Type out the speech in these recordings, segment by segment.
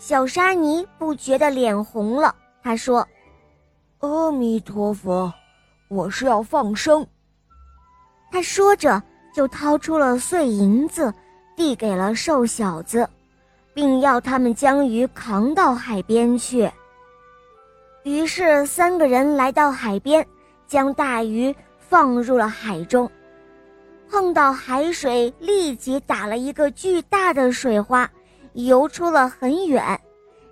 小沙尼不觉得脸红了，他说：“阿弥陀佛，我是要放生。”他说着就掏出了碎银子，递给了瘦小子，并要他们将鱼扛到海边去。于是三个人来到海边，将大鱼放入了海中。碰到海水，立即打了一个巨大的水花，游出了很远，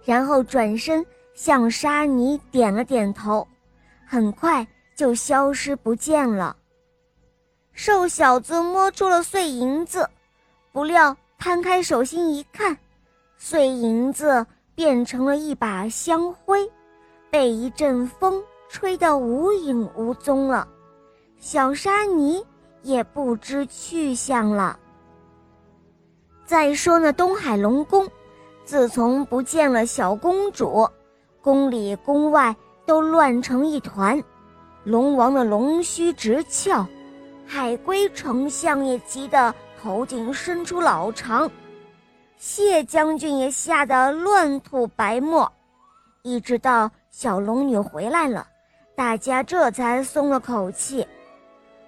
然后转身向沙尼点了点头，很快就消失不见了。瘦小子摸出了碎银子，不料摊开手心一看，碎银子变成了一把香灰，被一阵风吹得无影无踪了。小沙尼。也不知去向了。再说那东海龙宫，自从不见了小公主，宫里宫外都乱成一团，龙王的龙须直翘，海龟丞相也急得头顶伸出老长，谢将军也吓得乱吐白沫。一直到小龙女回来了，大家这才松了口气。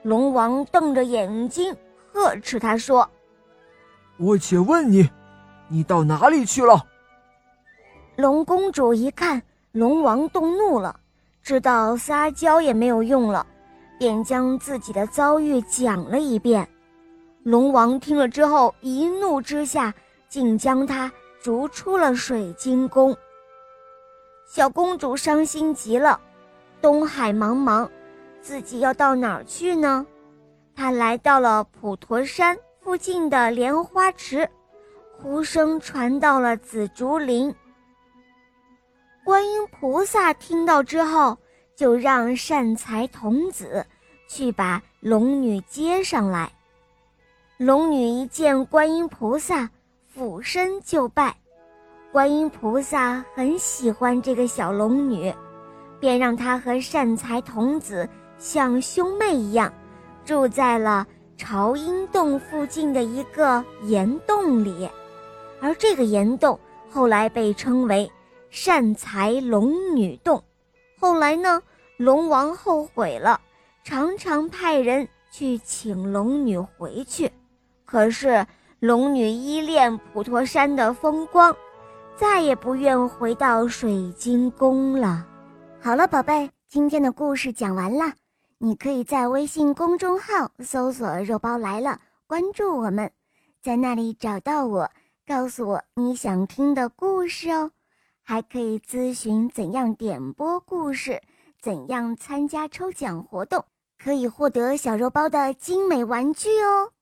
龙王瞪着眼睛呵斥他说：“我且问你，你到哪里去了？”龙公主一看龙王动怒了，知道撒娇也没有用了，便将自己的遭遇讲了一遍。龙王听了之后，一怒之下竟将她逐出了水晶宫。小公主伤心极了，东海茫茫。自己要到哪儿去呢？她来到了普陀山附近的莲花池，呼声传到了紫竹林。观音菩萨听到之后，就让善财童子去把龙女接上来。龙女一见观音菩萨，俯身就拜。观音菩萨很喜欢这个小龙女，便让她和善财童子。像兄妹一样，住在了朝阴洞附近的一个岩洞里，而这个岩洞后来被称为善财龙女洞。后来呢，龙王后悔了，常常派人去请龙女回去，可是龙女依恋普陀山的风光，再也不愿回到水晶宫了。好了，宝贝，今天的故事讲完了。你可以在微信公众号搜索“肉包来了”，关注我们，在那里找到我，告诉我你想听的故事哦。还可以咨询怎样点播故事，怎样参加抽奖活动，可以获得小肉包的精美玩具哦。